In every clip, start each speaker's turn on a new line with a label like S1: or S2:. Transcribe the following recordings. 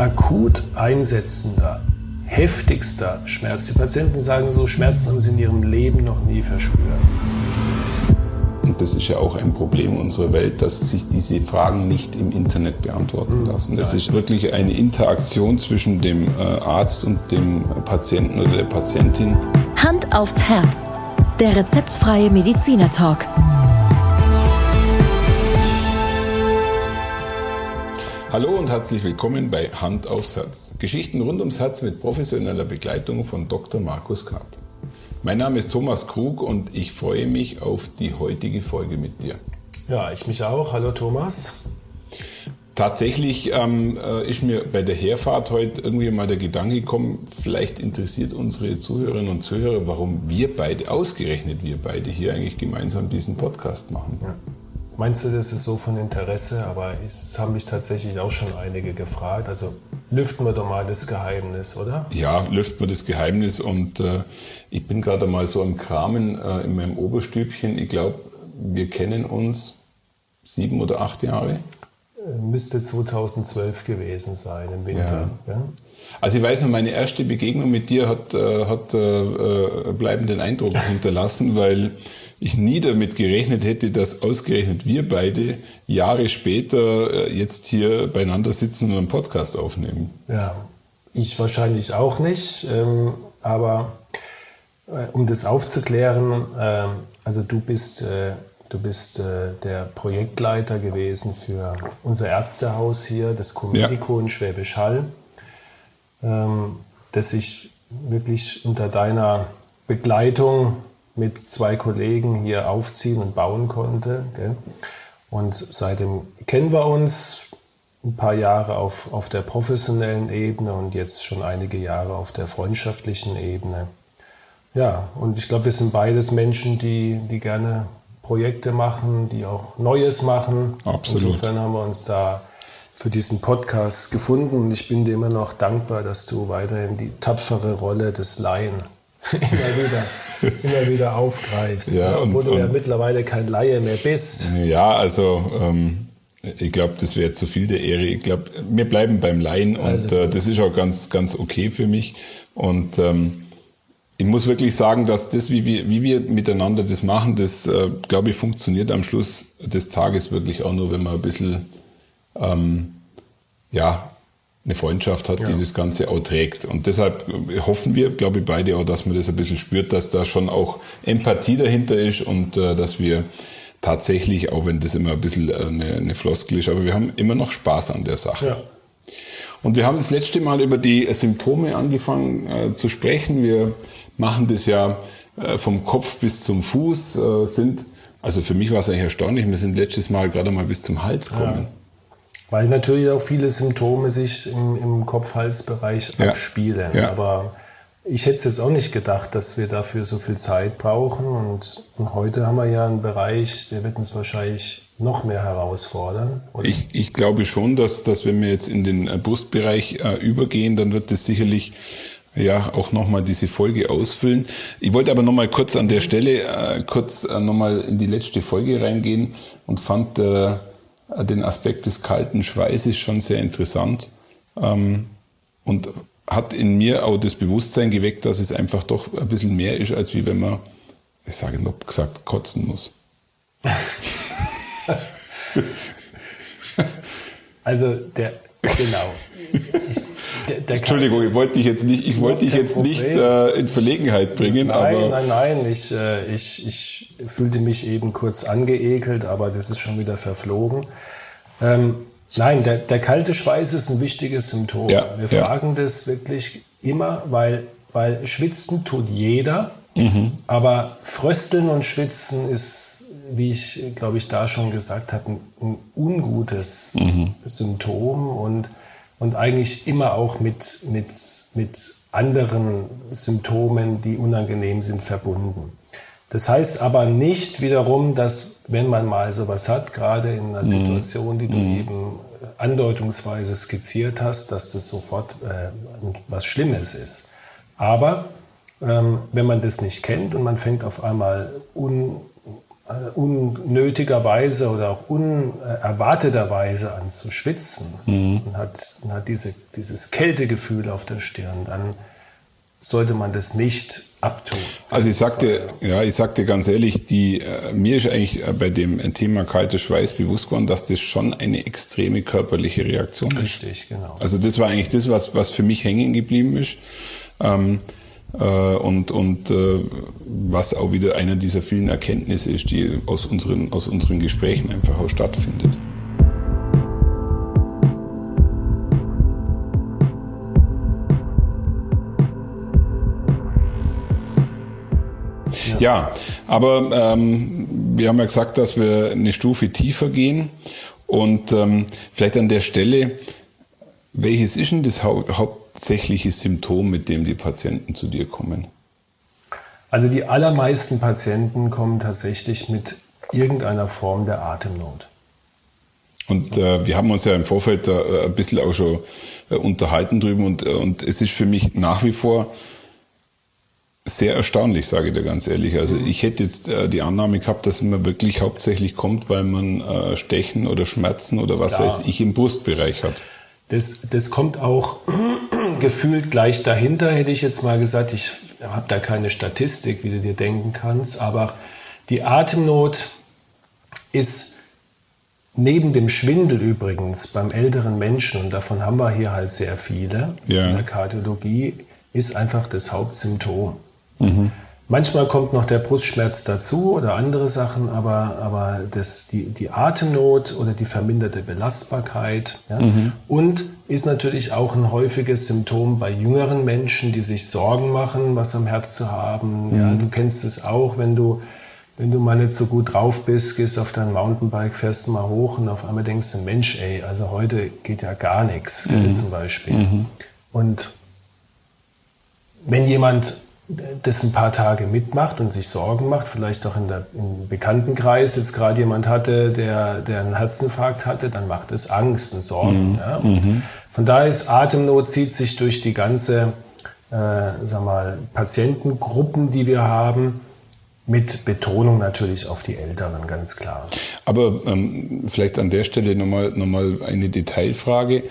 S1: akut einsetzender, heftigster Schmerz. Die Patienten sagen so, Schmerzen haben sie in ihrem Leben noch nie verspürt.
S2: Und das ist ja auch ein Problem unserer Welt, dass sich diese Fragen nicht im Internet beantworten lassen. Das ist wirklich eine Interaktion zwischen dem äh, Arzt und dem Patienten oder der Patientin.
S3: Hand aufs Herz. Der rezeptfreie Mediziner Talk.
S2: Hallo und herzlich willkommen bei Hand aufs Herz. Geschichten rund ums Herz mit professioneller Begleitung von Dr. Markus Karp. Mein Name ist Thomas Krug und ich freue mich auf die heutige Folge mit dir.
S1: Ja, ich mich auch. Hallo Thomas.
S2: Tatsächlich ähm, äh, ist mir bei der Herfahrt heute irgendwie mal der Gedanke gekommen, vielleicht interessiert unsere Zuhörerinnen und Zuhörer, warum wir beide, ausgerechnet wir beide, hier eigentlich gemeinsam diesen Podcast machen.
S1: Ja. Meinst du, das ist so von Interesse? Aber es haben mich tatsächlich auch schon einige gefragt. Also lüften wir doch mal das Geheimnis, oder?
S2: Ja, lüften wir das Geheimnis. Und äh, ich bin gerade mal so im Kramen äh, in meinem Oberstübchen. Ich glaube, wir kennen uns sieben oder acht Jahre.
S1: Müsste 2012 gewesen sein im Winter. Ja. Ja?
S2: Also ich weiß noch, meine erste Begegnung mit dir hat, äh, hat äh, äh bleibenden Eindruck hinterlassen, weil ich nie damit gerechnet hätte, dass ausgerechnet wir beide Jahre später äh, jetzt hier beieinander sitzen und einen Podcast aufnehmen.
S1: Ja, ich wahrscheinlich auch nicht, ähm, aber äh, um das aufzuklären, ähm, also du bist, äh, du bist der Projektleiter gewesen für unser Ärztehaus hier, das Comedico ja. in Schwäbisch Hall, ähm, das ich wirklich unter deiner Begleitung mit zwei Kollegen hier aufziehen und bauen konnte. Gell? Und seitdem kennen wir uns ein paar Jahre auf, auf der professionellen Ebene und jetzt schon einige Jahre auf der freundschaftlichen Ebene. Ja, und ich glaube, wir sind beides Menschen, die, die gerne Projekte machen, die auch Neues machen.
S2: Absolut.
S1: Insofern haben wir uns da für diesen Podcast gefunden und ich bin dir immer noch dankbar, dass du weiterhin die tapfere Rolle des Laien immer wieder, immer wieder aufgreifst. Ja, und, obwohl du ja mittlerweile kein Laie mehr bist.
S2: Ja, also ähm, ich glaube, das wäre zu viel der Ehre. Ich glaube, wir bleiben beim Laien also, und äh, das ist auch ganz, ganz okay für mich. Und ähm, ich muss wirklich sagen, dass das, wie wir, wie wir miteinander das machen, das, äh, glaube ich, funktioniert am Schluss des Tages wirklich auch nur, wenn man ein bisschen ähm, ja, eine Freundschaft hat, ja. die das Ganze auch trägt. Und deshalb hoffen wir, glaube ich, beide auch, dass man das ein bisschen spürt, dass da schon auch Empathie dahinter ist und äh, dass wir tatsächlich, auch wenn das immer ein bisschen äh, eine, eine Floskel ist, aber wir haben immer noch Spaß an der Sache. Ja. Und wir haben das letzte Mal über die Symptome angefangen äh, zu sprechen. Wir machen das ja äh, vom Kopf bis zum Fuß, äh, sind, also für mich war es eigentlich erstaunlich, wir sind letztes Mal gerade mal bis zum Hals gekommen. Ja.
S1: Weil natürlich auch viele Symptome sich im, im Kopf-Hals-Bereich ja. abspielen. Ja. Aber ich hätte es jetzt auch nicht gedacht, dass wir dafür so viel Zeit brauchen. Und, und heute haben wir ja einen Bereich, der wird uns wahrscheinlich noch mehr herausfordern.
S2: Ich, ich glaube schon, dass, dass wenn wir jetzt in den äh, Brustbereich äh, übergehen, dann wird das sicherlich ja auch nochmal diese Folge ausfüllen. Ich wollte aber nochmal kurz an der Stelle äh, kurz äh, nochmal in die letzte Folge reingehen und fand äh, den Aspekt des kalten Schweißes schon sehr interessant ähm, und hat in mir auch das Bewusstsein geweckt, dass es einfach doch ein bisschen mehr ist, als wie wenn man, ich sage noch gesagt, kotzen muss.
S1: also der, genau. Ich,
S2: der, der Entschuldigung, ich wollte dich jetzt nicht, ich wollte dich jetzt nicht äh, in Verlegenheit bringen.
S1: Nein,
S2: aber
S1: nein, nein. Ich, äh, ich, ich fühlte mich eben kurz angeekelt, aber das ist schon wieder verflogen. Ähm, nein, der, der kalte Schweiß ist ein wichtiges Symptom. Ja, Wir fragen ja. das wirklich immer, weil, weil schwitzen tut jeder, mhm. aber frösteln und schwitzen ist, wie ich glaube ich da schon gesagt habe, ein, ein ungutes mhm. Symptom und und eigentlich immer auch mit, mit, mit anderen Symptomen, die unangenehm sind, verbunden. Das heißt aber nicht wiederum, dass wenn man mal sowas hat, gerade in einer mhm. Situation, die du mm. eben andeutungsweise skizziert hast, dass das sofort äh, was Schlimmes ist. Aber ähm, wenn man das nicht kennt und man fängt auf einmal un, unnötigerweise oder auch unerwarteterweise an zu schwitzen mhm. und hat, und hat diese, dieses Kältegefühl auf der Stirn, dann sollte man das nicht abtun.
S2: Also ich sagte, ja, ich sagte ganz ehrlich, die, äh, mir ist eigentlich äh, bei dem Thema kalter Schweiß bewusst geworden, dass das schon eine extreme körperliche Reaktion
S1: ist. Richtig, genau.
S2: Also das war eigentlich das, was, was für mich hängen geblieben ist. Ähm, äh, und, und äh, was auch wieder einer dieser vielen Erkenntnisse ist, die aus unseren, aus unseren Gesprächen einfach auch stattfindet. Ja, aber ähm, wir haben ja gesagt, dass wir eine Stufe tiefer gehen. Und ähm, vielleicht an der Stelle, welches ist denn das hau hauptsächliche Symptom, mit dem die Patienten zu dir kommen?
S1: Also die allermeisten Patienten kommen tatsächlich mit irgendeiner Form der Atemnot.
S2: Und äh, wir haben uns ja im Vorfeld äh, ein bisschen auch schon äh, unterhalten drüben und, äh, und es ist für mich nach wie vor sehr erstaunlich, sage ich dir ganz ehrlich. Also ich hätte jetzt äh, die Annahme gehabt, dass man wirklich hauptsächlich kommt, weil man äh, Stechen oder Schmerzen oder was Klar. weiß ich im Brustbereich hat.
S1: Das, das kommt auch gefühlt gleich dahinter, hätte ich jetzt mal gesagt. Ich habe da keine Statistik, wie du dir denken kannst, aber die Atemnot ist neben dem Schwindel übrigens beim älteren Menschen, und davon haben wir hier halt sehr viele ja. in der Kardiologie, ist einfach das Hauptsymptom. Mhm. Manchmal kommt noch der Brustschmerz dazu oder andere Sachen, aber, aber das, die, die Atemnot oder die verminderte Belastbarkeit ja, mhm. und ist natürlich auch ein häufiges Symptom bei jüngeren Menschen, die sich Sorgen machen, was am Herz zu haben. Mhm. Ja, du kennst es auch, wenn du, wenn du mal nicht so gut drauf bist, gehst auf dein Mountainbike, fährst mal hoch und auf einmal denkst du, Mensch, ey, also heute geht ja gar nichts, mhm. zum Beispiel. Mhm. Und wenn jemand das ein paar Tage mitmacht und sich Sorgen macht, vielleicht auch in der, im Bekanntenkreis jetzt gerade jemand hatte, der, der einen Herzinfarkt hatte, dann macht es Angst und Sorgen. Mhm. Ja. Und mhm. Von daher ist Atemnot zieht sich durch die ganze äh, sag mal, Patientengruppen, die wir haben, mit Betonung natürlich auf die Älteren, ganz klar.
S2: Aber ähm, vielleicht an der Stelle nochmal noch mal eine Detailfrage.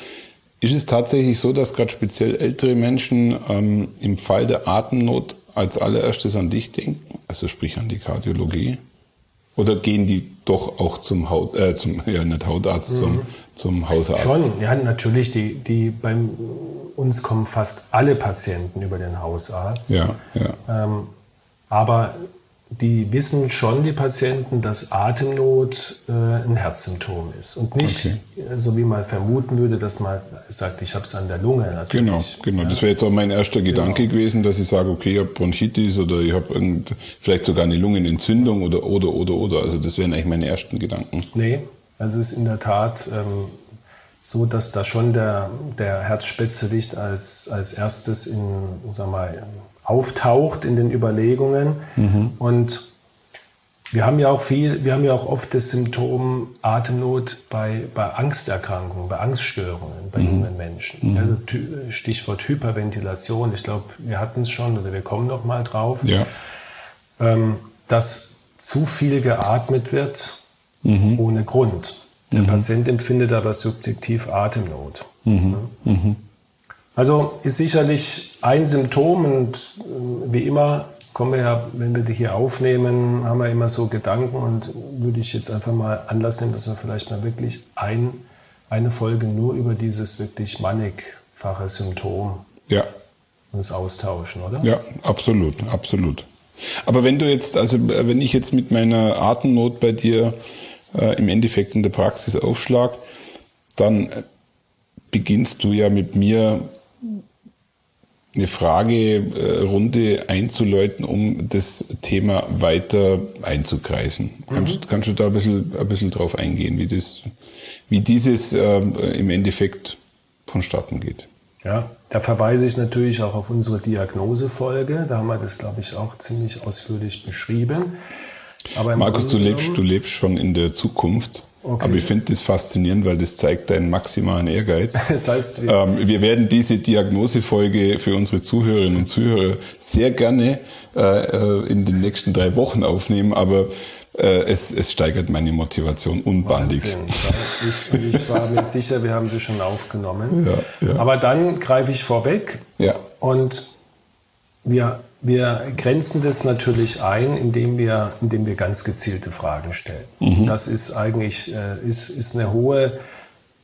S2: Ist es tatsächlich so, dass gerade speziell ältere Menschen ähm, im Fall der Atemnot als allererstes an dich denken? Also sprich an die Kardiologie? Oder gehen die doch auch zum Haut, äh, zum, ja nicht Hautarzt, mhm. zum, zum Hausarzt?
S1: Schon, ja, natürlich. Die, die bei uns kommen fast alle Patienten über den Hausarzt.
S2: Ja, ja.
S1: Ähm, aber die wissen schon, die Patienten, dass Atemnot äh, ein Herzsymptom ist. Und nicht, okay. so wie man vermuten würde, dass man sagt, ich habe es an der Lunge.
S2: Natürlich. Genau, genau. Ja, das wäre jetzt auch mein erster genau. Gedanke gewesen, dass ich sage, okay, ich habe Bronchitis oder ich habe vielleicht sogar eine Lungenentzündung oder, oder, oder, oder. Also das wären eigentlich meine ersten Gedanken.
S1: Nee, also es ist in der Tat ähm, so, dass da schon der, der Herzspezialist als, als erstes in, sag mal, auftaucht in den Überlegungen. Mhm. Und wir haben ja auch viel, wir haben ja auch oft das Symptom Atemnot bei, bei Angsterkrankungen, bei Angststörungen bei mhm. jungen Menschen. Mhm. Also Stichwort Hyperventilation. Ich glaube, wir hatten es schon oder wir kommen noch mal drauf.
S2: Ja.
S1: Ähm, dass zu viel geatmet wird mhm. ohne Grund. Der mhm. Patient empfindet aber subjektiv Atemnot. Mhm. mhm. Also ist sicherlich ein Symptom und äh, wie immer kommen wir ja, wenn wir die hier aufnehmen, haben wir immer so Gedanken und würde ich jetzt einfach mal Anlass nehmen, dass wir vielleicht mal wirklich ein, eine Folge nur über dieses wirklich mannigfache Symptom
S2: ja.
S1: uns austauschen, oder?
S2: Ja, absolut, absolut. Aber wenn du jetzt, also wenn ich jetzt mit meiner Atemnot bei dir äh, im Endeffekt in der Praxis aufschlag, dann beginnst du ja mit mir eine Fragerunde einzuläuten, um das Thema weiter einzukreisen. Mhm. Kannst, kannst du da ein bisschen, ein bisschen drauf eingehen, wie, das, wie dieses äh, im Endeffekt vonstatten geht?
S1: Ja, da verweise ich natürlich auch auf unsere Diagnosefolge. Da haben wir das, glaube ich, auch ziemlich ausführlich beschrieben.
S2: Markus, du lebst, du lebst schon in der Zukunft. Okay. Aber ich finde das faszinierend, weil das zeigt deinen maximalen Ehrgeiz.
S1: Das heißt,
S2: wir, ähm, wir werden diese Diagnosefolge für unsere Zuhörerinnen und Zuhörer sehr gerne äh, äh, in den nächsten drei Wochen aufnehmen. Aber äh, es, es steigert meine Motivation unbandig.
S1: Ich, ich war mir sicher, wir haben sie schon aufgenommen. Ja, ja. Aber dann greife ich vorweg
S2: ja.
S1: und wir, wir grenzen das natürlich ein, indem wir, indem wir ganz gezielte Fragen stellen. Mhm. Das ist eigentlich äh, ist, ist eine hohe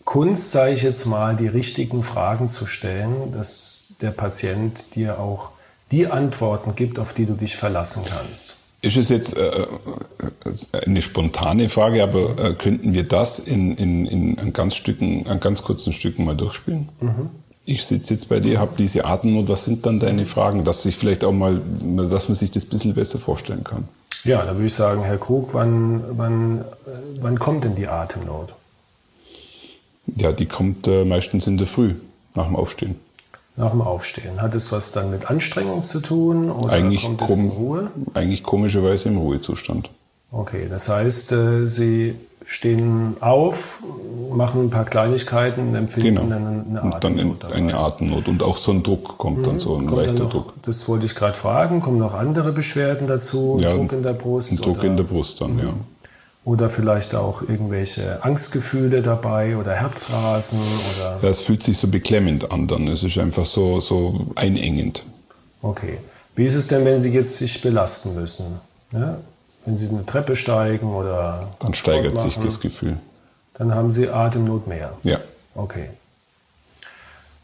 S1: Kunst, sage ich jetzt mal, die richtigen Fragen zu stellen, dass der Patient dir auch die Antworten gibt, auf die du dich verlassen kannst.
S2: Ist es jetzt äh, äh, eine spontane Frage, aber äh, könnten wir das in, in, in ganz Stücken, an ganz kurzen Stücken mal durchspielen? Mhm. Ich sitze jetzt bei dir, habe diese Atemnot. Was sind dann deine Fragen, dass sich vielleicht auch mal, dass man sich das ein bisschen besser vorstellen kann?
S1: Ja, da würde ich sagen, Herr Krug, wann, wann, wann kommt denn die Atemnot?
S2: Ja, die kommt äh, meistens in der Früh nach dem Aufstehen.
S1: Nach dem Aufstehen. Hat es was dann mit Anstrengung zu tun
S2: oder eigentlich kommt es in Ruhe? Eigentlich komischerweise im Ruhezustand.
S1: Okay, das heißt, äh, Sie stehen auf, machen ein paar Kleinigkeiten, empfinden
S2: genau. eine, eine Atemnot. Und dann dabei. eine Atemnot und auch so ein Druck kommt mhm. dann so ein kommt leichter noch, Druck.
S1: Das wollte ich gerade fragen. Kommen noch andere Beschwerden dazu?
S2: Ja, Druck in der Brust? Ein Druck oder? in der Brust dann, mhm. ja.
S1: Oder vielleicht auch irgendwelche Angstgefühle dabei oder Herzrasen oder.
S2: Ja, es fühlt sich so beklemmend an dann. Es ist einfach so, so einengend.
S1: Okay. Wie ist es denn, wenn Sie jetzt sich belasten müssen? Ja? Wenn Sie eine Treppe steigen oder.
S2: Dann steigert machen, sich das Gefühl.
S1: Dann haben Sie Atemnot mehr.
S2: Ja.
S1: Okay.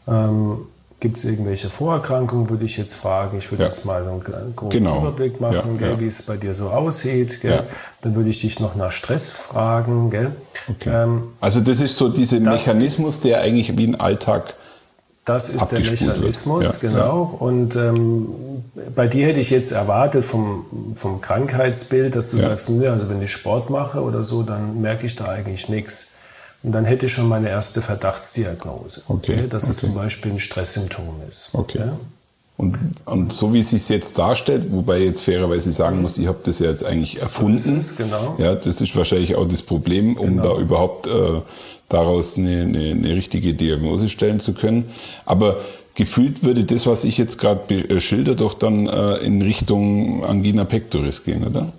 S1: Ähm, Gibt es irgendwelche Vorerkrankungen, würde ich jetzt fragen. Ich würde ja. jetzt mal so einen groben genau. Überblick machen, ja, ja. wie es bei dir so aussieht. Dann würde ich dich noch nach Stress fragen.
S2: Okay. Ähm, also das ist so dieser Mechanismus, der eigentlich wie ein Alltag
S1: das ist der Mechanismus, genau. Und ähm, bei dir hätte ich jetzt erwartet vom, vom Krankheitsbild, dass du sagst, ne, also wenn ich Sport mache oder so, dann merke ich da eigentlich nichts. Und dann hätte ich schon meine erste Verdachtsdiagnose,
S2: okay,
S1: okay, dass
S2: okay.
S1: es zum Beispiel ein Stresssymptom ist.
S2: Okay. Ja? Und, und so wie es sich jetzt darstellt, wobei ich jetzt fairerweise sagen muss, ich habe das ja jetzt eigentlich erfunden. Das ist,
S1: genau.
S2: Ja, das ist wahrscheinlich auch das Problem, um genau. da überhaupt äh, daraus eine, eine, eine richtige Diagnose stellen zu können. Aber gefühlt würde das, was ich jetzt gerade äh, schilder, doch dann äh, in Richtung Angina pectoris gehen, oder?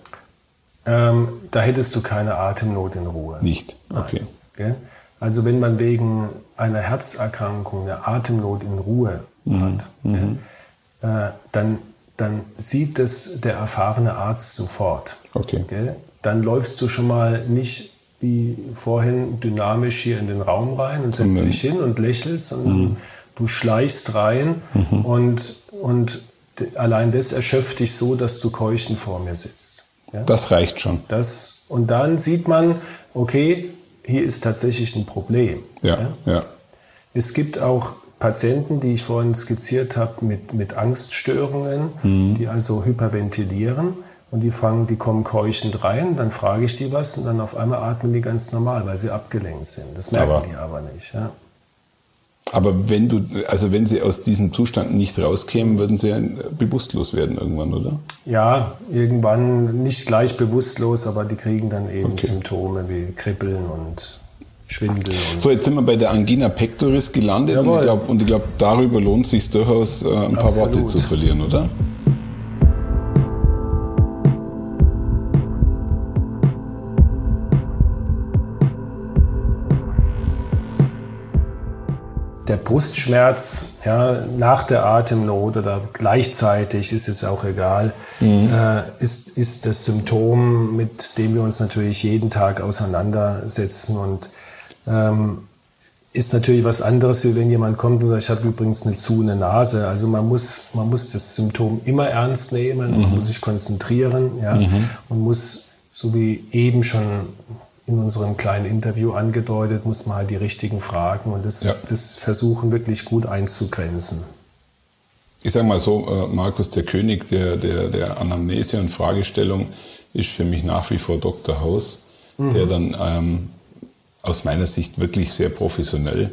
S1: Ähm, da hättest du keine Atemnot in Ruhe.
S2: Nicht? Okay. Nein.
S1: Also wenn man wegen einer Herzerkrankung eine Atemnot in Ruhe mhm. hat, mhm. Äh, dann, dann sieht es der erfahrene Arzt sofort.
S2: Okay.
S1: Gell? Dann läufst du schon mal nicht wie vorhin dynamisch hier in den Raum rein und setzt mhm. dich hin und lächelst, sondern mhm. du schleichst rein mhm. und, und allein das erschöpft dich so, dass du keuchend vor mir sitzt.
S2: Ja? Das reicht schon.
S1: Das, und dann sieht man, okay, hier ist tatsächlich ein Problem.
S2: Ja, ja. ja.
S1: Es gibt auch Patienten, die ich vorhin skizziert habe, mit, mit Angststörungen, mhm. die also hyperventilieren und die fangen, die kommen keuchend rein, dann frage ich die was und dann auf einmal atmen die ganz normal, weil sie abgelenkt sind. Das merken aber, die aber nicht. Ja.
S2: Aber wenn du, also wenn sie aus diesem Zustand nicht rauskämen, würden sie bewusstlos werden irgendwann, oder?
S1: Ja, irgendwann nicht gleich bewusstlos, aber die kriegen dann eben okay. Symptome wie Kribbeln und Schwindel. Und
S2: so, jetzt sind wir bei der Angina pectoris gelandet Jawohl. und ich glaube, glaub, darüber lohnt es sich durchaus, äh, ein paar Absolut. Worte zu verlieren, oder?
S1: Der Brustschmerz ja, nach der Atemnot oder gleichzeitig, ist es auch egal, mhm. äh, ist, ist das Symptom, mit dem wir uns natürlich jeden Tag auseinandersetzen und ähm, ist natürlich was anderes, wie wenn jemand kommt und sagt, ich habe übrigens eine zu eine Nase. Also man muss, man muss das Symptom immer ernst nehmen, mhm. man muss sich konzentrieren ja, mhm. und muss, so wie eben schon in unserem kleinen Interview angedeutet, muss man halt die richtigen Fragen und das, ja. das versuchen wirklich gut einzugrenzen.
S2: Ich sage mal so, äh, Markus, der König der, der, der Anamnese und Fragestellung ist für mich nach wie vor Dr. Haus, mhm. der dann ähm, aus meiner Sicht wirklich sehr professionell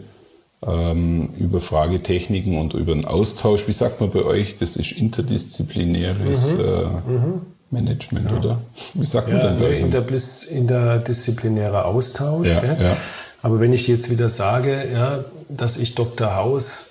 S2: ähm, über Fragetechniken und über einen Austausch, wie sagt man bei euch, das ist interdisziplinäres mhm. Äh, mhm. Management, ja. oder?
S1: Wie sagt ja, man denn? Interbliss, interdisziplinärer Austausch.
S2: Ja, ja.
S1: Aber wenn ich jetzt wieder sage, ja, dass ich Dr. Haus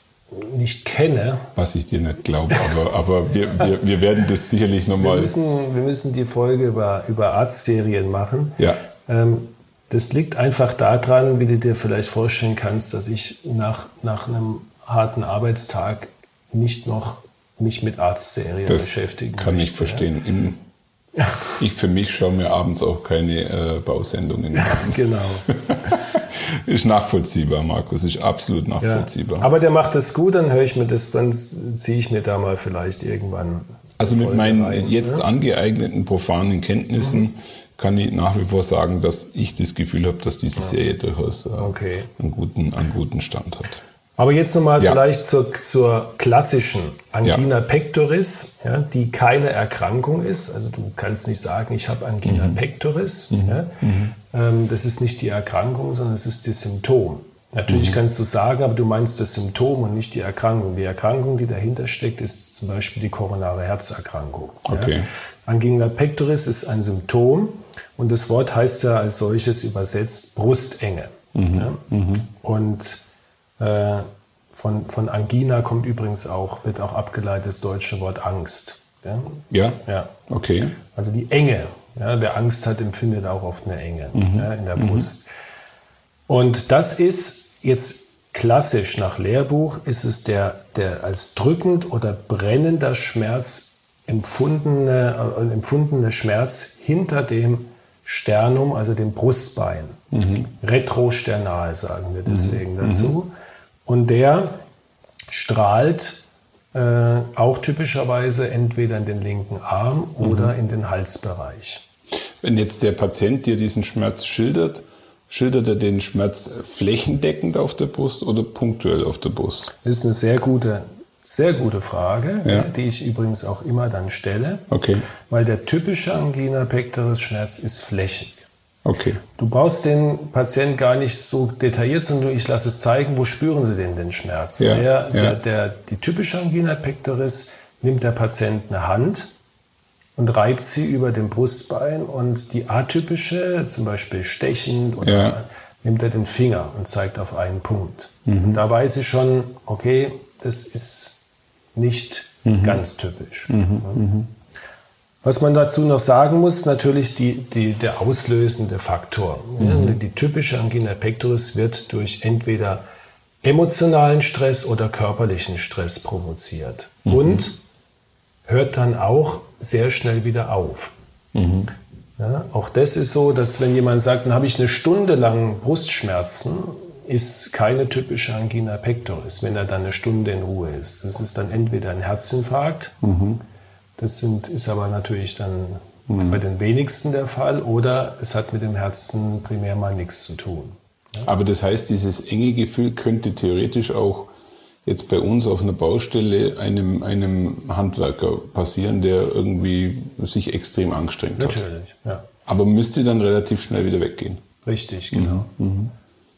S1: nicht kenne.
S2: Was ich dir nicht glaube, aber, aber wir, wir, wir werden das sicherlich nochmal.
S1: Wir müssen, wir müssen die Folge über, über Arztserien machen.
S2: Ja.
S1: Ähm, das liegt einfach daran, wie du dir vielleicht vorstellen kannst, dass ich nach, nach einem harten Arbeitstag nicht noch mich mit Arztserien
S2: das
S1: beschäftigen
S2: kann
S1: möchte,
S2: ich verstehen. Im, ich für mich schaue mir abends auch keine äh, Bausendungen an.
S1: genau.
S2: ist nachvollziehbar, Markus, ist absolut nachvollziehbar.
S1: Ja. Aber der macht das gut, dann höre ich mir das, dann ziehe ich mir da mal vielleicht irgendwann.
S2: Also mit meinen rein, jetzt ne? angeeigneten profanen Kenntnissen mhm. kann ich nach wie vor sagen, dass ich das Gefühl habe, dass diese Serie durchaus äh,
S1: okay.
S2: einen, guten, einen guten Stand hat.
S1: Aber jetzt nochmal ja. vielleicht zur, zur klassischen Angina ja. pectoris, ja, die keine Erkrankung ist. Also du kannst nicht sagen, ich habe Angina mhm. pectoris. Mhm. Ja. Mhm. Ähm, das ist nicht die Erkrankung, sondern es ist das Symptom. Natürlich mhm. kannst du sagen, aber du meinst das Symptom und nicht die Erkrankung. Die Erkrankung, die dahinter steckt, ist zum Beispiel die koronare Herzerkrankung.
S2: Okay.
S1: Angina pectoris ist ein Symptom und das Wort heißt ja als solches übersetzt Brustenge. Mhm. Mhm. Und äh, von, von Angina kommt übrigens auch, wird auch abgeleitet das deutsche Wort Angst.
S2: Ja? Ja.
S1: ja.
S2: Okay.
S1: Also die Enge. Ja, wer Angst hat, empfindet auch oft eine Enge mhm. ja, in der mhm. Brust. Und das ist jetzt klassisch nach Lehrbuch, ist es der, der als drückend oder brennender Schmerz empfundene, äh, empfundene Schmerz hinter dem Sternum, also dem Brustbein. Mhm. Retrosternal sagen wir deswegen mhm. dazu. Und der strahlt äh, auch typischerweise entweder in den linken Arm oder mhm. in den Halsbereich.
S2: Wenn jetzt der Patient dir diesen Schmerz schildert, schildert er den Schmerz flächendeckend auf der Brust oder punktuell auf der Brust?
S1: Das ist eine sehr gute, sehr gute Frage, ja. die ich übrigens auch immer dann stelle.
S2: Okay.
S1: Weil der typische Angina pectoris Schmerz ist flächig.
S2: Okay.
S1: Du brauchst den Patienten gar nicht so detailliert, sondern ich lasse es zeigen, wo spüren sie denn den Schmerz.
S2: Ja,
S1: der,
S2: ja.
S1: Der, der, die typische Angina pectoris nimmt der Patient eine Hand und reibt sie über dem Brustbein und die atypische, zum Beispiel stechend, oder ja. nimmt er den Finger und zeigt auf einen Punkt. Mhm. Und da weiß ich schon, okay, das ist nicht mhm. ganz typisch. Mhm. Was man dazu noch sagen muss, natürlich die, die, der auslösende Faktor. Mhm. Die typische Angina pectoris wird durch entweder emotionalen Stress oder körperlichen Stress provoziert mhm. und hört dann auch sehr schnell wieder auf. Mhm. Ja, auch das ist so, dass wenn jemand sagt, dann habe ich eine Stunde lang Brustschmerzen, ist keine typische Angina pectoris, wenn er dann eine Stunde in Ruhe ist. Das ist dann entweder ein Herzinfarkt, mhm. Das sind, ist aber natürlich dann mhm. bei den wenigsten der Fall oder es hat mit dem Herzen primär mal nichts zu tun.
S2: Ja? Aber das heißt, dieses enge Gefühl könnte theoretisch auch jetzt bei uns auf einer Baustelle einem, einem Handwerker passieren, der irgendwie sich extrem angestrengt
S1: natürlich, hat. Natürlich, ja.
S2: Aber müsste dann relativ schnell wieder weggehen.
S1: Richtig, genau. Mhm. mhm.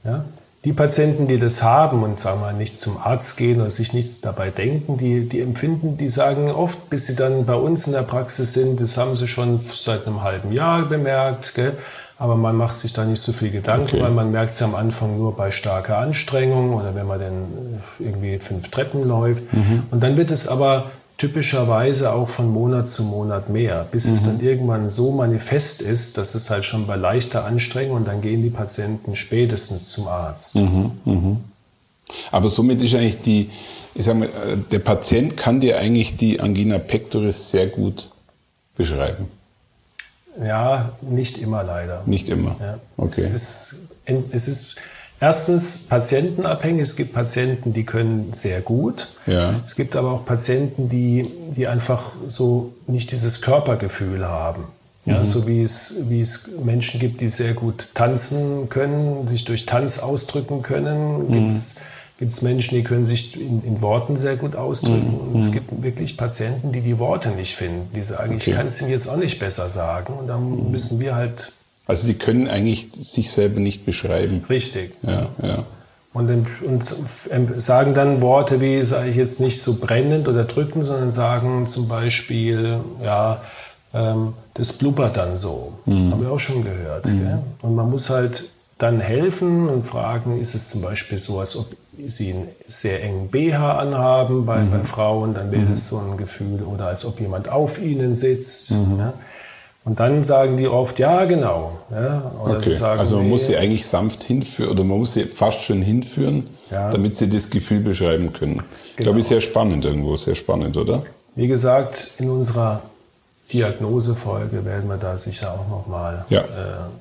S1: Ja? Die Patienten, die das haben und sagen wir nicht zum Arzt gehen oder sich nichts dabei denken, die, die empfinden, die sagen oft, bis sie dann bei uns in der Praxis sind, das haben sie schon seit einem halben Jahr bemerkt, gell? aber man macht sich da nicht so viel Gedanken, okay. weil man merkt es am Anfang nur bei starker Anstrengung oder wenn man dann irgendwie fünf Treppen läuft. Mhm. Und dann wird es aber typischerweise auch von Monat zu Monat mehr, bis mhm. es dann irgendwann so manifest ist, dass es halt schon bei leichter Anstrengung und dann gehen die Patienten spätestens zum Arzt.
S2: Mhm. Mhm. Aber somit ist eigentlich die, ich sag mal, äh, der Patient kann dir eigentlich die Angina pectoris sehr gut beschreiben.
S1: Ja, nicht immer leider.
S2: Nicht immer.
S1: Ja. Okay. Es ist, es ist Erstens patientenabhängig. Es gibt Patienten, die können sehr gut.
S2: Ja.
S1: Es gibt aber auch Patienten, die, die einfach so nicht dieses Körpergefühl haben. Ja, mhm. So wie es, wie es Menschen gibt, die sehr gut tanzen können, sich durch Tanz ausdrücken können, mhm. gibt es Menschen, die können sich in, in Worten sehr gut ausdrücken. Mhm. Und es mhm. gibt wirklich Patienten, die die Worte nicht finden, die sagen, okay. ich kann es ihnen jetzt auch nicht besser sagen. Und dann mhm. müssen wir halt
S2: also die können eigentlich sich selber nicht beschreiben.
S1: Richtig.
S2: Ja, ja.
S1: Und, und sagen dann Worte wie, sage ich jetzt nicht so brennend oder drückend, sondern sagen zum Beispiel, ja, ähm, das blubbert dann so. Mhm. Haben wir auch schon gehört. Mhm. Und man muss halt dann helfen und fragen, ist es zum Beispiel so, als ob sie einen sehr engen BH anhaben bei, mhm. bei Frauen, dann wäre mhm. das so ein Gefühl, oder als ob jemand auf ihnen sitzt. Mhm. Und dann sagen die oft, ja, genau. Ja,
S2: okay. sagen, also man nee, muss sie eigentlich sanft hinführen oder man muss sie fast schon hinführen, ja. damit sie das Gefühl beschreiben können. Genau. Ich glaube, ist sehr spannend irgendwo, sehr spannend, oder?
S1: Wie gesagt, in unserer Diagnosefolge werden wir da sicher auch nochmal, ja. äh,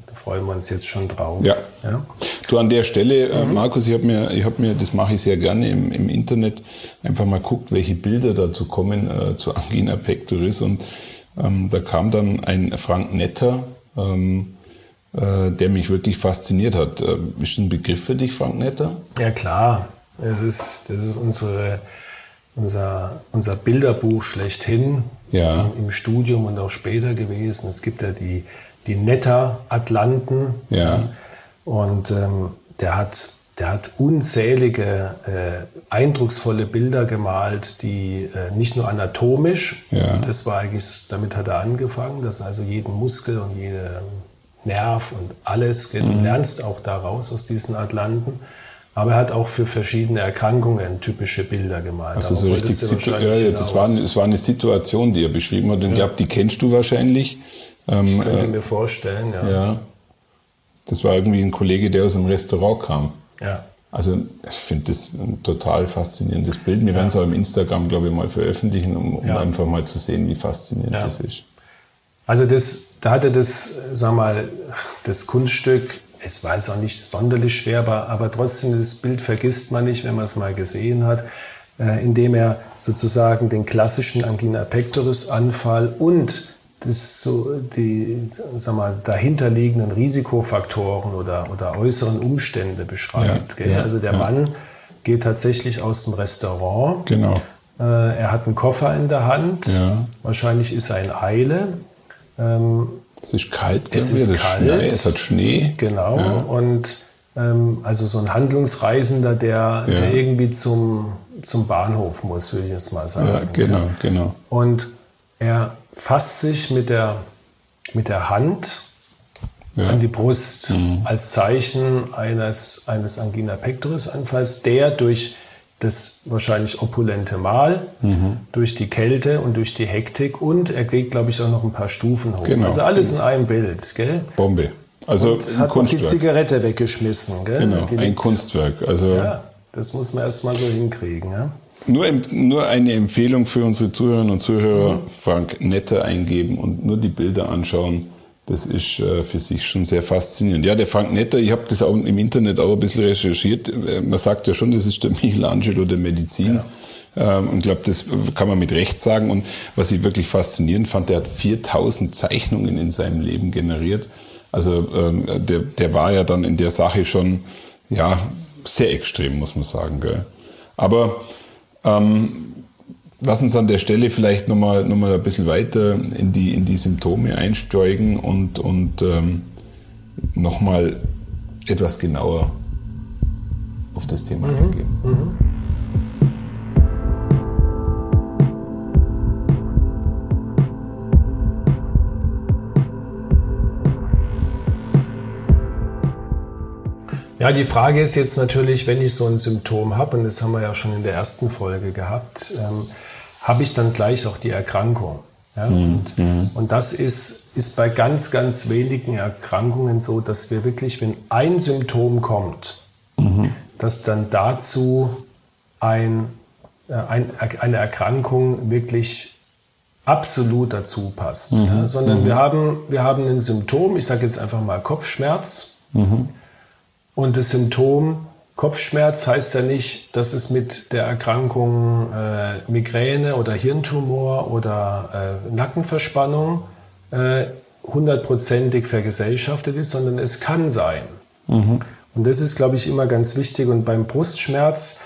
S1: da freuen wir uns jetzt schon drauf.
S2: Ja. ja? Du an der Stelle, äh, mhm. Markus, ich habe mir, ich hab mir, das mache ich sehr gerne im, im Internet, einfach mal guckt, welche Bilder dazu kommen äh, zu Angina pectoris und ähm, da kam dann ein Frank Netter, ähm, äh, der mich wirklich fasziniert hat. Äh, ist das ein Begriff für dich, Frank Netter?
S1: Ja klar, es ist, das ist unsere unser, unser Bilderbuch schlechthin ja. im, im, Studium und auch später gewesen. Es gibt ja die, die Netter-Atlanten. Ja. Und ähm, der, hat, der hat unzählige äh, eindrucksvolle Bilder gemalt, die äh, nicht nur anatomisch, ja. das war eigentlich, damit hat er angefangen, dass also jeden Muskel und jede Nerv und alles, mhm. du lernst auch daraus aus diesen Atlanten. Aber er hat auch für verschiedene Erkrankungen typische Bilder gemalt.
S2: Also so richtig, ja, ja, das war, es war eine Situation, die er beschrieben hat. Und ich glaube, die kennst du wahrscheinlich.
S1: Ähm, ich könnte äh, mir vorstellen, ja. ja.
S2: Das war irgendwie ein Kollege, der aus einem Restaurant kam. Ja. Also ich finde das ein total faszinierendes Bild. Wir ja. werden es auch im Instagram, glaube ich, mal veröffentlichen, um, um ja. einfach mal zu sehen, wie faszinierend ja. das ist.
S1: Also das, da hatte das, sag mal, das Kunststück es war jetzt auch nicht sonderlich schwer, aber, aber trotzdem, das Bild vergisst man nicht, wenn man es mal gesehen hat, äh, indem er sozusagen den klassischen Angina pectoris Anfall und das so die sag mal, dahinterliegenden Risikofaktoren oder, oder äußeren Umstände beschreibt. Ja, ja, also der ja. Mann geht tatsächlich aus dem Restaurant. Genau. Äh, er hat einen Koffer in der Hand. Wahrscheinlich ist er in Eile.
S2: Ähm, es ist kalt,
S1: es ist kalt.
S2: Schnee, es hat Schnee.
S1: Genau. Und ähm, also so ein Handlungsreisender, der, der irgendwie zum, zum Bahnhof muss, würde ich jetzt mal sagen. Ja,
S2: genau, genau.
S1: Und er fasst sich mit der, mit der Hand ja. an die Brust mhm. als Zeichen eines, eines Angina pectoris Anfalls, der durch das wahrscheinlich opulente Mahl mhm. durch die Kälte und durch die Hektik und er geht, glaube ich, auch noch ein paar Stufen hoch. Genau. Also alles in einem Bild, gell?
S2: Bombe. Also
S1: und hat Kunstwerk. die Zigarette weggeschmissen, gell?
S2: Genau, die ein Kunstwerk. Also
S1: ja, das muss man erst mal so hinkriegen, ja?
S2: Nur, nur eine Empfehlung für unsere Zuhörerinnen und Zuhörer, mhm. Frank Netter eingeben und nur die Bilder anschauen das ist äh, für sich schon sehr faszinierend. Ja, der Frank Netter, ich habe das auch im Internet auch ein bisschen recherchiert. Äh, man sagt ja schon, das ist der Michelangelo der Medizin. Ja. Ähm, und ich glaube, das kann man mit Recht sagen. Und was ich wirklich faszinierend fand, der hat 4000 Zeichnungen in seinem Leben generiert. Also ähm, der, der war ja dann in der Sache schon ja sehr extrem, muss man sagen. Gell? Aber ähm, Lass uns an der Stelle vielleicht nochmal noch mal ein bisschen weiter in die, in die Symptome einsteigen und, und ähm, nochmal etwas genauer auf das Thema mhm. eingehen. Mhm.
S1: Ja, die Frage ist jetzt natürlich, wenn ich so ein Symptom habe, und das haben wir ja schon in der ersten Folge gehabt, ähm, habe ich dann gleich auch die Erkrankung. Ja? Mhm. Und, mhm. und das ist, ist bei ganz, ganz wenigen Erkrankungen so, dass wir wirklich, wenn ein Symptom kommt, mhm. dass dann dazu ein, äh, ein, eine Erkrankung wirklich absolut dazu passt. Mhm. Ja? Sondern mhm. wir, haben, wir haben ein Symptom, ich sage jetzt einfach mal Kopfschmerz. Und das Symptom Kopfschmerz heißt ja nicht, dass es mit der Erkrankung äh, Migräne oder Hirntumor oder äh, Nackenverspannung äh, hundertprozentig vergesellschaftet ist, sondern es kann sein. Mhm. Und das ist, glaube ich, immer ganz wichtig. Und beim Brustschmerz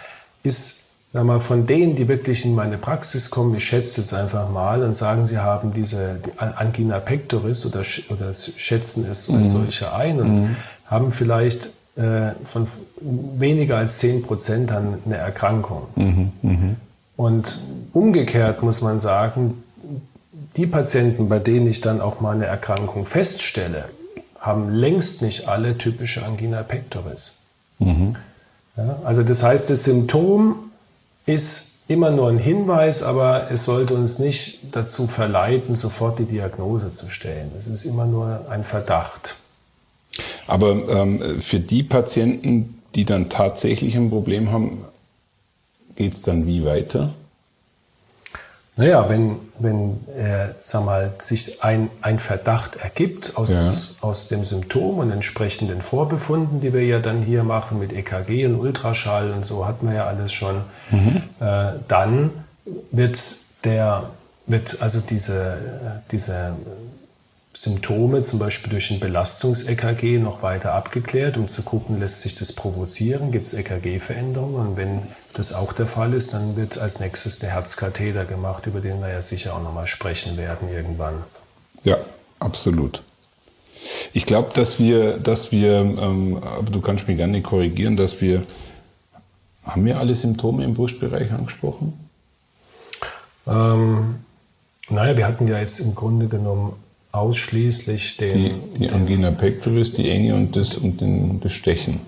S1: ist, sag mal, von denen, die wirklich in meine Praxis kommen, ich schätze jetzt einfach mal und sagen, sie haben diese Angina pectoris oder, oder schätzen es als mhm. solche ein und mhm. haben vielleicht von weniger als 10 Prozent an eine Erkrankung. Mhm, mh. Und umgekehrt muss man sagen, die Patienten, bei denen ich dann auch mal eine Erkrankung feststelle, haben längst nicht alle typische Angina pectoris. Mhm. Ja, also das heißt, das Symptom ist immer nur ein Hinweis, aber es sollte uns nicht dazu verleiten, sofort die Diagnose zu stellen. Es ist immer nur ein Verdacht.
S2: Aber ähm, für die Patienten, die dann tatsächlich ein Problem haben, geht es dann wie weiter?
S1: Naja, wenn, wenn äh, sag mal, sich ein, ein Verdacht ergibt aus, ja. aus dem Symptom und entsprechenden Vorbefunden, die wir ja dann hier machen mit EKG und Ultraschall und so, hat man ja alles schon, mhm. äh, dann wird der, wird also diese, diese Symptome zum Beispiel durch ein Belastungs-EKG noch weiter abgeklärt, um zu gucken, lässt sich das provozieren, gibt es EKG-Veränderungen und wenn das auch der Fall ist, dann wird als nächstes der Herzkatheter gemacht, über den wir ja sicher auch nochmal sprechen werden irgendwann.
S2: Ja, absolut. Ich glaube, dass wir, dass wir, ähm, aber du kannst mich gerne korrigieren, dass wir, haben wir alle Symptome im Brustbereich angesprochen?
S1: Ähm, naja, wir hatten ja jetzt im Grunde genommen ausschließlich den.
S2: Die, die Angina pectoris, die Enge und das, und den, das Stechen.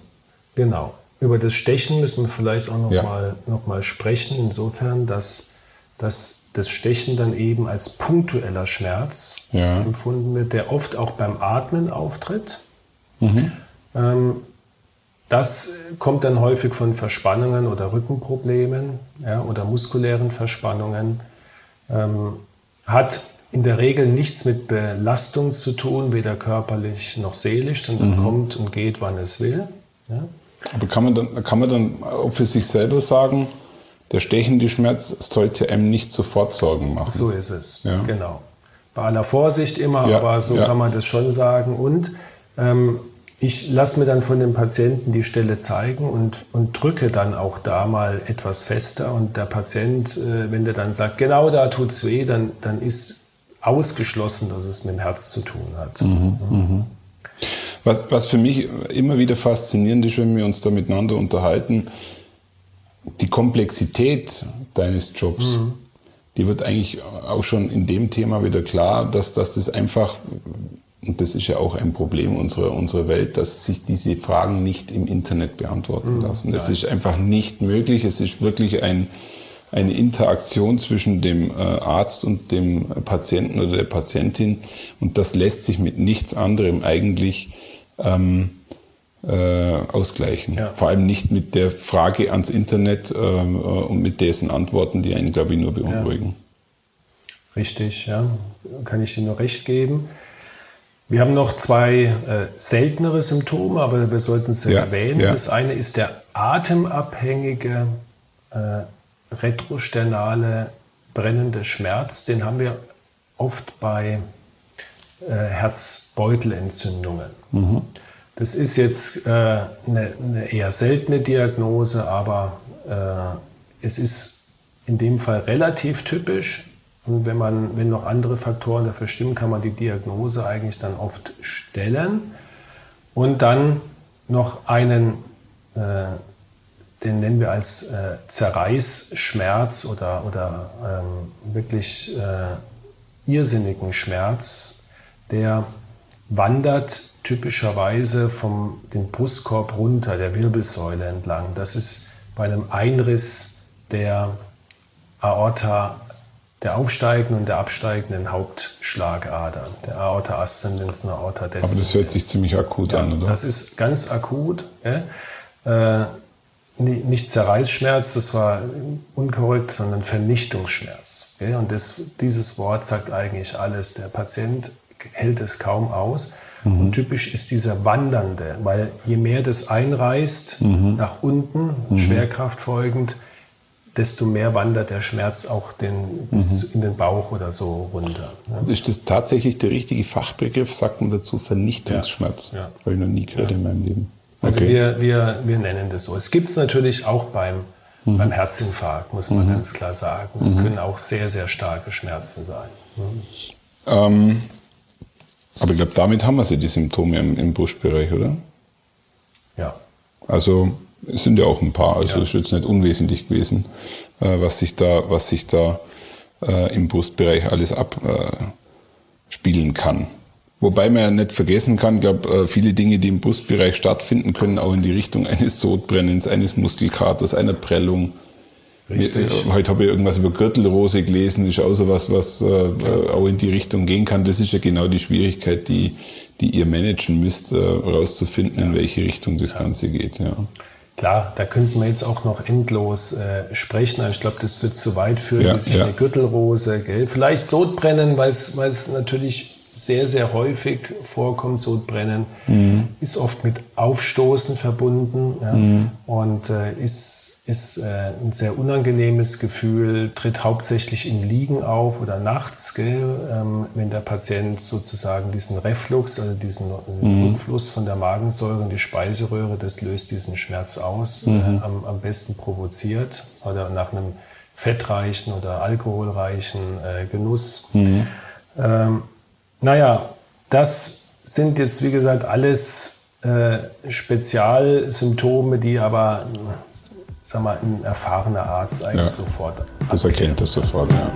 S1: Genau. Über das Stechen müssen wir vielleicht auch noch, ja. mal, noch mal sprechen, insofern, dass, dass das Stechen dann eben als punktueller Schmerz ja. empfunden wird, der oft auch beim Atmen auftritt. Mhm. Ähm, das kommt dann häufig von Verspannungen oder Rückenproblemen ja, oder muskulären Verspannungen. Ähm, hat in der Regel nichts mit Belastung zu tun, weder körperlich noch seelisch, sondern mhm. kommt und geht, wann es will. Ja?
S2: Aber kann man dann, kann man dann auch für sich selber sagen, der stechende Schmerz sollte einem nicht sofort Sorgen machen?
S1: So ist es, ja. genau. Bei aller Vorsicht immer, ja, aber so kann man das schon sagen. Und ähm, ich lasse mir dann von dem Patienten die Stelle zeigen und, und drücke dann auch da mal etwas fester. Und der Patient, äh, wenn der dann sagt, genau da tut es weh, dann, dann ist ausgeschlossen, dass es mit dem Herz zu tun hat. Mhm, mhm.
S2: Was, was für mich immer wieder faszinierend ist, wenn wir uns da miteinander unterhalten, die Komplexität deines Jobs, mhm. die wird eigentlich auch schon in dem Thema wieder klar, dass, dass das einfach, und das ist ja auch ein Problem unserer, unserer Welt, dass sich diese Fragen nicht im Internet beantworten mhm. lassen. Das ist einfach nicht möglich. Es ist wirklich ein, eine Interaktion zwischen dem äh, Arzt und dem Patienten oder der Patientin. Und das lässt sich mit nichts anderem eigentlich ähm, äh, ausgleichen. Ja. Vor allem nicht mit der Frage ans Internet äh, und mit dessen Antworten, die einen, glaube ich, nur beunruhigen.
S1: Ja. Richtig, ja. Kann ich dir nur recht geben. Wir haben noch zwei äh, seltenere Symptome, aber wir sollten sie ja, erwähnen. Ja. Das eine ist der atemabhängige äh, retrosternale brennende Schmerz. Den haben wir oft bei äh, Herzbeutelentzündungen. Mhm. Das ist jetzt äh, eine, eine, eher seltene Diagnose, aber äh, es ist in dem Fall relativ typisch. Und wenn, man, wenn noch andere Faktoren dafür stimmen, kann man die Diagnose eigentlich dann oft stellen. Und dann noch einen, äh, den nennen wir als äh, Zerreißschmerz oder, oder ähm, wirklich äh, irrsinnigen Schmerz, der wandert typischerweise vom den Brustkorb runter, der Wirbelsäule entlang. Das ist bei einem Einriss der Aorta, der aufsteigenden und der absteigenden Hauptschlagader, der Aorta ascendens und Aorta descendens.
S2: Aber das hört sich ziemlich akut ja, an, oder?
S1: Das ist ganz akut. Ja? Äh, nicht Zerreißschmerz, das war unkorrekt, sondern Vernichtungsschmerz. Und das, dieses Wort sagt eigentlich alles. Der Patient hält es kaum aus. Mhm. Und typisch ist dieser Wandernde, weil je mehr das einreißt mhm. nach unten, mhm. Schwerkraft folgend, desto mehr wandert der Schmerz auch den, mhm. in den Bauch oder so runter.
S2: Ja. Ist das tatsächlich der richtige Fachbegriff? Sagt man dazu Vernichtungsschmerz? Ja. ja. Habe ich noch nie gehört ja. in meinem Leben.
S1: Also okay. wir, wir, wir nennen das so. Es gibt es natürlich auch beim, mhm. beim Herzinfarkt, muss man mhm. ganz klar sagen. Es mhm. können auch sehr, sehr starke Schmerzen sein.
S2: Ähm, aber ich glaube, damit haben wir sie, die Symptome im, im Brustbereich, oder?
S1: Ja.
S2: Also es sind ja auch ein paar, also es ja. ist jetzt nicht unwesentlich gewesen, äh, was sich da, was sich da äh, im Brustbereich alles abspielen äh, kann. Wobei man ja nicht vergessen kann, glaube äh, viele Dinge, die im Brustbereich stattfinden, können auch in die Richtung eines Sodbrennens, eines Muskelkaters, einer Prellung. Richtig. Heute habe ich irgendwas über Gürtelrose gelesen, ist auch so was, was äh, ja. auch in die Richtung gehen kann. Das ist ja genau die Schwierigkeit, die, die ihr managen müsst, äh, rauszufinden, ja. in welche Richtung das ja. Ganze geht. Ja.
S1: Klar, da könnten wir jetzt auch noch endlos äh, sprechen, aber ich glaube, das wird zu weit führen, ja, wie sich eine Gürtelrose, gell? vielleicht Sodbrennen, weil es natürlich sehr, sehr häufig vorkommt, Sodbrennen, mhm. ist oft mit Aufstoßen verbunden ja, mhm. und äh, ist, ist äh, ein sehr unangenehmes Gefühl, tritt hauptsächlich im Liegen auf oder nachts, gell, ähm, wenn der Patient sozusagen diesen Reflux, also diesen mhm. Rückfluss von der Magensäure in die Speiseröhre, das löst diesen Schmerz aus, äh, mhm. am, am besten provoziert oder nach einem fettreichen oder alkoholreichen äh, Genuss. Mhm. Ähm, naja, das sind jetzt, wie gesagt, alles äh, Spezialsymptome, die aber, sag mal, ein erfahrener Arzt eigentlich ja, sofort
S2: Das erkennt er sofort, ja.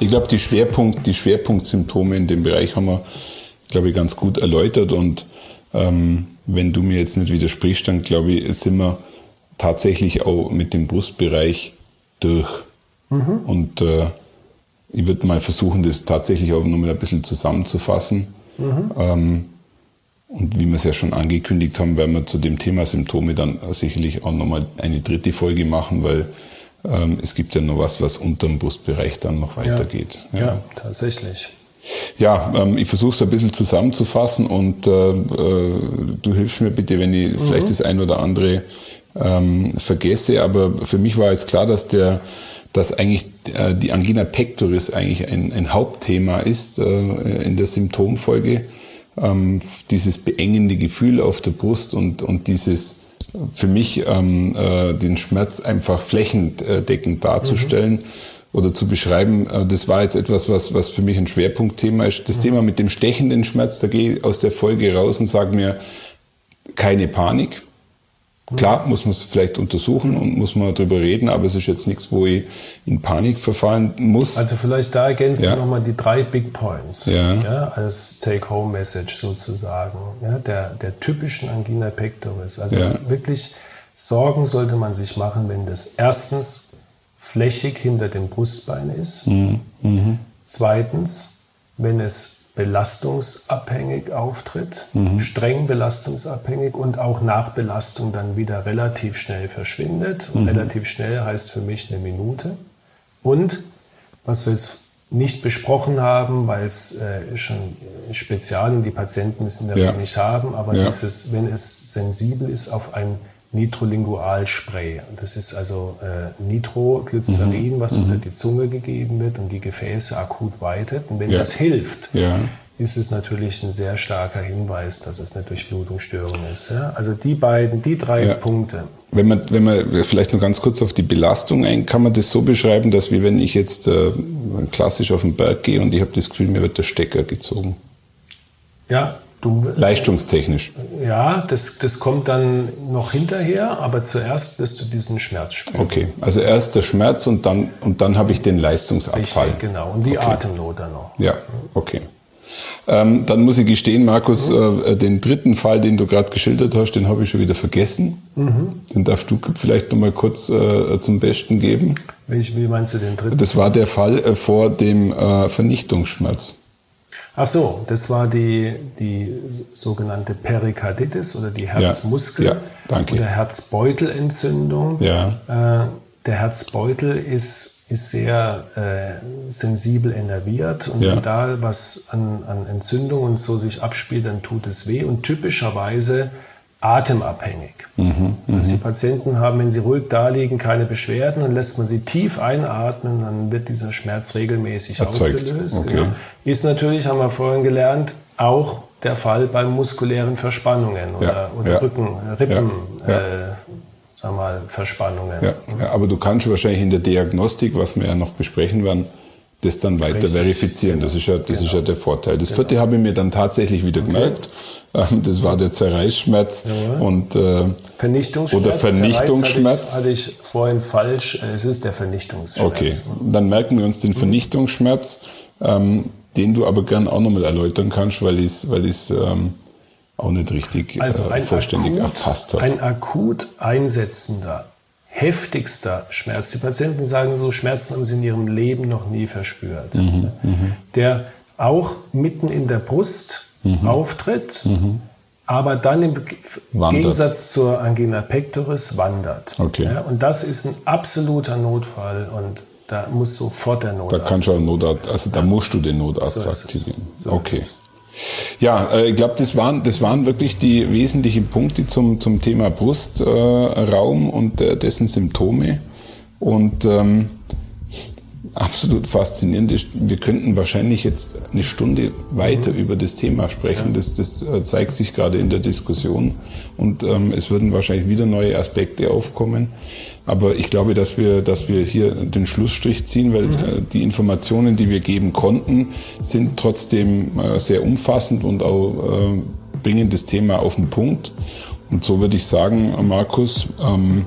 S2: Ich glaube, die, Schwerpunkt, die Schwerpunktsymptome in dem Bereich haben wir, glaube ich, ganz gut erläutert und ähm, wenn du mir jetzt nicht widersprichst, dann glaube ich, sind wir tatsächlich auch mit dem Brustbereich durch. Mhm. Und äh, ich würde mal versuchen, das tatsächlich auch nochmal ein bisschen zusammenzufassen. Mhm. Ähm, und wie wir es ja schon angekündigt haben, werden wir zu dem Thema Symptome dann sicherlich auch nochmal eine dritte Folge machen, weil ähm, es gibt ja noch was, was unter dem Brustbereich dann noch weitergeht.
S1: Ja, ja. ja tatsächlich.
S2: Ja, ähm, ich versuche es ein bisschen zusammenzufassen und äh, äh, du hilfst mir bitte, wenn ich mhm. vielleicht das ein oder andere ähm, vergesse. Aber für mich war jetzt klar, dass der dass eigentlich äh, die Angina pectoris eigentlich ein, ein Hauptthema ist äh, in der Symptomfolge. Ähm, dieses beengende Gefühl auf der Brust und, und dieses für mich ähm, äh, den Schmerz einfach flächendeckend darzustellen. Mhm oder zu beschreiben, äh, das war jetzt etwas, was, was für mich ein Schwerpunktthema ist. Das mhm. Thema mit dem stechenden Schmerz, da gehe ich aus der Folge raus und sage mir, keine Panik. Mhm. Klar, muss man es vielleicht untersuchen und muss man darüber reden, aber es ist jetzt nichts, wo ich in Panik verfallen muss.
S1: Also vielleicht da ergänzen ja. nochmal die drei Big Points ja. ja als Take-Home-Message sozusagen ja, der, der typischen Angina pectoris. Also wirklich Sorgen sollte man sich machen, wenn das erstens flächig hinter dem Brustbein ist. Mhm. Mhm. Zweitens, wenn es belastungsabhängig auftritt, mhm. streng belastungsabhängig und auch nach Belastung dann wieder relativ schnell verschwindet. Mhm. relativ schnell heißt für mich eine Minute. Und was wir jetzt nicht besprochen haben, weil es äh, schon spezial und die Patienten müssen wir ja. nicht haben, aber ja. dieses, wenn es sensibel ist auf ein Nitrolingualspray. Das ist also äh, Nitroglycerin, mhm. was mhm. unter die Zunge gegeben wird und die Gefäße akut weitet. Und wenn ja. das hilft, ja. ist es natürlich ein sehr starker Hinweis, dass es eine Durchblutungsstörung ist. Ja? Also die beiden, die drei. Punkte.
S2: Wenn man, wenn man vielleicht nur ganz kurz auf die Belastung ein, kann man das so beschreiben, dass wie wenn ich jetzt äh, klassisch auf den Berg gehe und ich habe das Gefühl, mir wird der Stecker gezogen.
S1: Ja,
S2: Du, Leistungstechnisch.
S1: Ja, das, das kommt dann noch hinterher, aber zuerst wirst du diesen Schmerz spüren.
S2: Okay, also erst der Schmerz und dann, und dann habe ich den Leistungsabfall.
S1: Richtig, genau, und die okay. Atemnot dann noch.
S2: Ja, okay. Ähm, dann muss ich gestehen, Markus, mhm. äh, den dritten Fall, den du gerade geschildert hast, den habe ich schon wieder vergessen. Mhm. Den darfst du vielleicht noch mal kurz äh, zum Besten geben.
S1: Wie, wie meinst du den dritten?
S2: Das war der Fall äh, vor dem äh, Vernichtungsschmerz.
S1: Ach so, das war die, die sogenannte Perikarditis oder die Herzmuskel- ja, ja, oder Herzbeutelentzündung. Ja. Äh, der Herzbeutel ist, ist sehr äh, sensibel innerviert und ja. wenn da was an, an Entzündung und so sich abspielt, dann tut es weh und typischerweise atemabhängig. Mhm, das heißt, die. Patienten haben, wenn sie ruhig da liegen, keine Beschwerden und lässt man sie tief einatmen, dann wird dieser Schmerz regelmäßig Erzeugt. ausgelöst. Okay. Genau. Ist natürlich, haben wir vorhin gelernt, auch der Fall bei muskulären Verspannungen oder, ja, oder ja. Rücken, Rippen, ja, äh, sag mal, Verspannungen.
S2: Ja, aber du kannst wahrscheinlich in der Diagnostik, was wir ja noch besprechen werden, das dann weiter Richtig. verifizieren. Das ist ja, das genau. ist ja der Vorteil. Das genau. vierte habe ich mir dann tatsächlich wieder okay. gemerkt. Ähm, das war der Zerreißschmerz ja. und äh,
S1: Vernichtungsschmerz.
S2: Oder Vernichtungsschmerz.
S1: Hatte ich, hatte ich vorhin falsch. Es ist der Vernichtungsschmerz.
S2: Okay, dann merken wir uns den mhm. Vernichtungsschmerz, ähm, den du aber gern auch nochmal erläutern kannst, weil ich es weil ähm, auch nicht richtig
S1: also äh,
S2: vollständig
S1: akut,
S2: erfasst habe.
S1: Ein akut einsetzender heftigster Schmerz. Die Patienten sagen so, Schmerzen haben sie in ihrem Leben noch nie verspürt. Mhm, mhm. der auch mitten in der Brust mhm. auftritt, mhm. aber dann im wandert. Gegensatz zur Angina pectoris wandert.
S2: Okay. Ja,
S1: und das ist ein absoluter Notfall und da muss sofort der Notarzt.
S2: Da kannst du Notarzt, also da musst du den Notarzt so aktivieren. So okay. Ja, äh, ich glaube, das waren, das waren wirklich die wesentlichen Punkte zum, zum Thema Brustraum äh, und äh, dessen Symptome. Und ähm, absolut faszinierend ist, wir könnten wahrscheinlich jetzt eine Stunde weiter mhm. über das Thema sprechen. Ja. Das, das äh, zeigt sich gerade in der Diskussion. Und ähm, es würden wahrscheinlich wieder neue Aspekte aufkommen. Aber ich glaube, dass wir, dass wir hier den Schlussstrich ziehen, weil mhm. äh, die Informationen, die wir geben konnten, sind trotzdem äh, sehr umfassend und auch äh, bringen das Thema auf den Punkt. Und so würde ich sagen, Markus, ähm,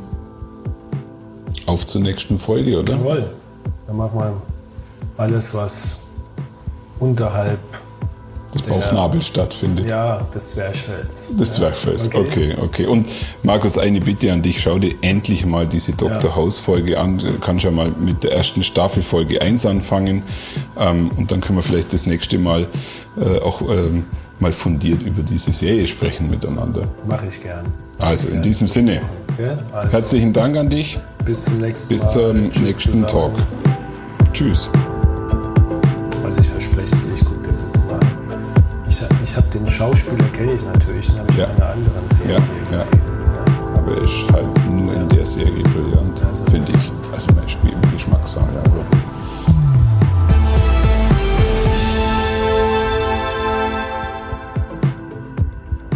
S2: auf zur nächsten Folge, oder?
S1: Jawohl. Dann machen wir alles, was unterhalb
S2: des Bauchnabels stattfindet.
S1: Ja, des Zwerchfells.
S2: Des Zwerchfells, okay. okay, okay. Und Markus, eine Bitte an dich, schau dir endlich mal diese Dr. House-Folge an. Du kannst ja mal mit der ersten Staffel Folge 1 anfangen. Ähm, und dann können wir vielleicht das nächste Mal äh, auch ähm, mal fundiert über diese Serie sprechen miteinander.
S1: Mache ich gern.
S2: Also in diesem Sinne, ja, also. herzlichen Dank an dich.
S1: Bis zum nächsten
S2: Mal. Bis zum Tschüss nächsten zusammen. Talk. Tschüss.
S1: Was ich verspreche, ich gucke das jetzt mal. Ich, ich habe den Schauspieler, kenne ich natürlich, den habe ich ja. in einer anderen Serie ja. gesehen.
S2: Ja. Aber er ist halt nur in der Serie brillant, also, finde ich. Also mein Spiel Geschmackssache. Aber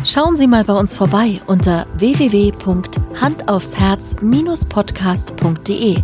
S3: Schauen Sie mal bei uns vorbei unter www.handaufsherz-podcast.de